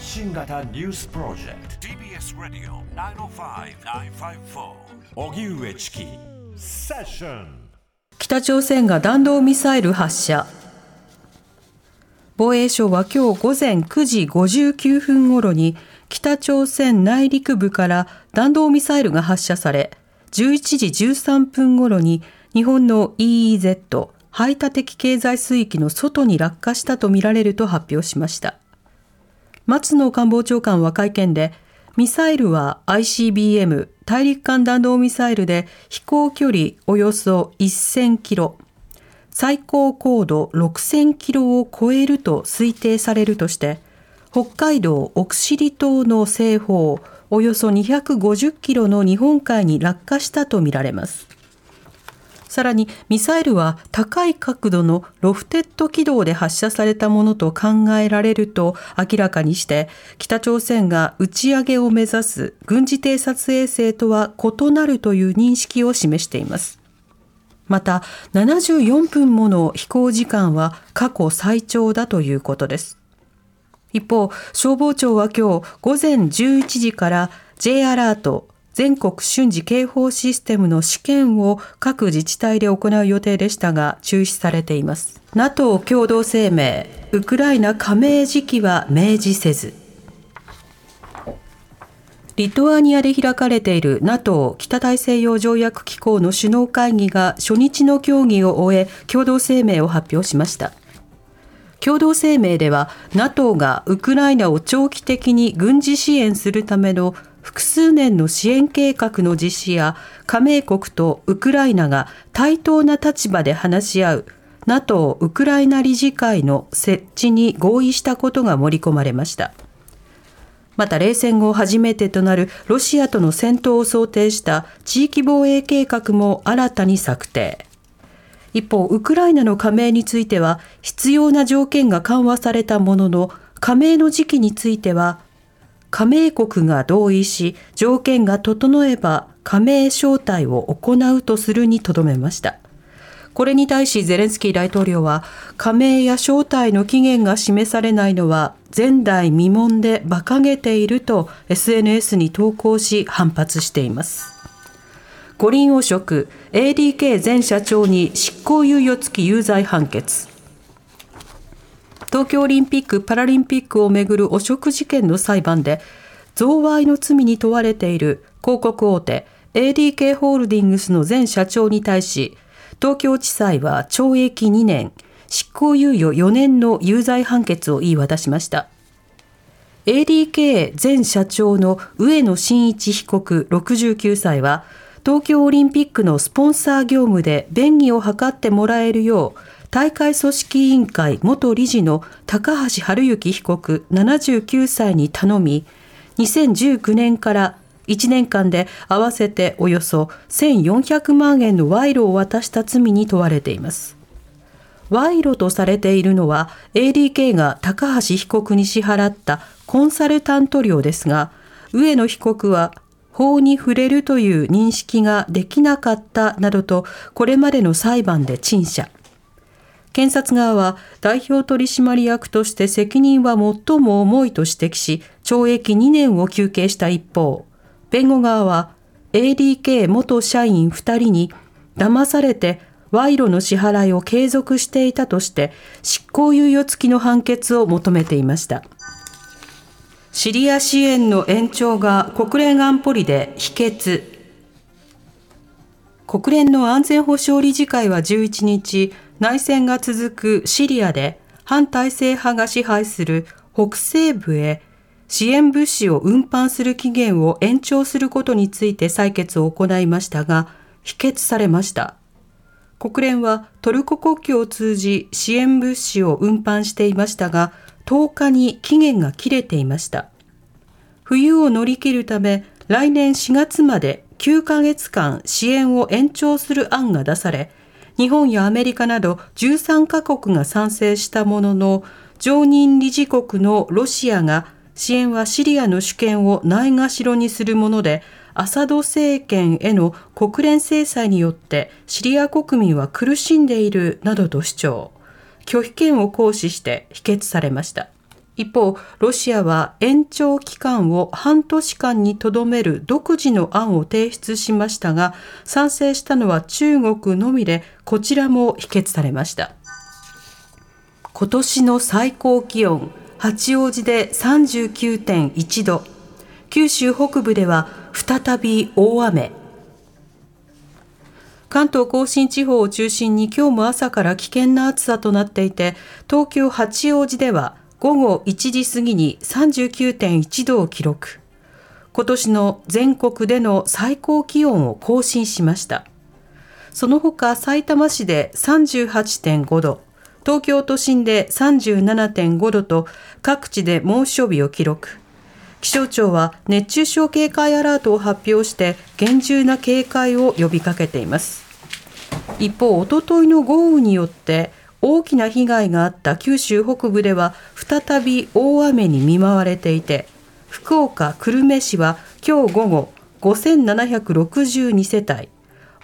発信型ニュースプロジェクト。TBS ラディオ905-954おぎゅうえちきセッション北朝鮮が弾道ミサイル発射。防衛省は今日午前9時59分ごろに北朝鮮内陸部から弾道ミサイルが発射され11時13分ごろに日本の EEZ 排他的経済水域の外に落下したとみられると発表しました松野官房長官は会見でミサイルは ICBM 大陸間弾道ミサイルで飛行距離およそ1000キロ最高高度6000キロを超えると推定されるとして北海道奥尻島の西方およそ250キロの日本海に落下したとみられます。さらにミサイルは高い角度のロフテッド軌道で発射されたものと考えられると明らかにして北朝鮮が打ち上げを目指す軍事偵察衛星とは異なるという認識を示しています。また74分もの飛行時間は過去最長だということです。一方消防庁は今日午前11時から J アラート全国瞬時警報システムの試験を各自治体で行う予定でしたが中止されています。NATO 共同声明ウクライナ加盟時期は明示せず。リトアニアで開かれている NATO 北大西洋条約機構の首脳会議が初日の協議を終え共同声明を発表しました。共同声明では NATO がウクライナを長期的に軍事支援するための複数年の支援計画の実施や加盟国とウクライナが対等な立場で話し合う NATO ウクライナ理事会の設置に合意したことが盛り込まれました。また冷戦後初めてとなるロシアとの戦闘を想定した地域防衛計画も新たに策定。一方、ウクライナの加盟については必要な条件が緩和されたものの、加盟の時期については加盟国が同意し条件が整えば加盟招待を行うとするにとどめました。これに対しゼレンスキー大統領は加盟や招待の期限が示されないのは前代未聞で馬鹿げていると SNS に投稿し反発しています。五輪汚職 ADK 前社長に執行猶予付き有罪判決東京オリンピック・パラリンピックをめぐる汚職事件の裁判で贈賄の罪に問われている広告大手 ADK ホールディングスの前社長に対し東京地裁は懲役2年執行猶予4年の有罪判決を言い渡しました。ADK 前社長の上野真一被告69歳は東京オリンピックのスポンサー業務で便宜を図ってもらえるよう大会組織委員会元理事の高橋治之被告79歳に頼み、2019年から1年間で合わせておよそ1400万円の賄賂を渡した罪に問われています。賄賂とされているのは ADK が高橋被告に支払ったコンサルタント料ですが、上野被告は法に触れるという認識ができなかったなどとこれまでの裁判で陳謝。検察側は代表取締役として責任は最も重いと指摘し、懲役2年を求刑した一方、弁護側は ADK 元社員2人に騙されて賄賂の支払いを継続していたとして執行猶予付きの判決を求めていました。シリア支援の延長が国連安保理で否決。国連の安全保障理事会は11日、内戦が続くシリアで反体制派が支配する北西部へ支援物資を運搬する期限を延長することについて採決を行いましたが、否決されました。国連はトルコ国境を通じ支援物資を運搬していましたが、10日に期限が切れていました。冬を乗り切るため、来年4月まで9ヶ月間支援を延長する案が出され、日本やアメリカなど13カ国が賛成したものの、常任理事国のロシアが支援はシリアの主権をないがしろにするもので、アサド政権への国連制裁によってシリア国民は苦しんでいるなどと主張。拒否権を行使して否決されました。一方、ロシアは延長期間を半年間にとどめる独自の案を提出しましたが、賛成したのは中国のみで、こちらも否決されました。今年の最高気温、八王子で39.1度、九州北部では再び大雨。関東甲信地方を中心に今日も朝から危険な暑さとなっていて、東京八王子では午後1時過ぎに39.1度を記録。今年の全国での最高気温を更新しました。その他、埼玉市で38.5度、東京都心で37.5度と各地で猛暑日を記録。気象庁は熱中症警戒アラートを発表して厳重な警戒を呼びかけています。一方、おとといの豪雨によって大きな被害があった九州北部では再び大雨に見舞われていて福岡久留米市は今日午後5762世帯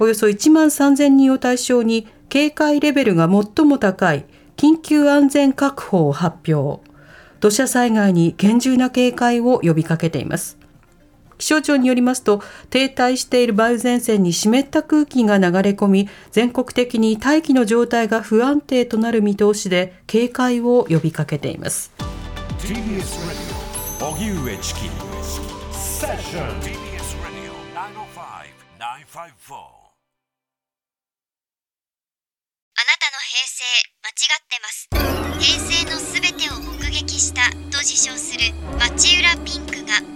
およそ1万3000人を対象に警戒レベルが最も高い緊急安全確保を発表。土砂災害に厳重な警戒を呼びかけています。気象庁によりますと停滞している梅雨前線に湿った空気が流れ込み全国的に大気の状態が不安定となる見通しで警戒を呼びかけています。あなたの平成間違ってます。平成のすべてを目撃したと自称する町浦ピンクが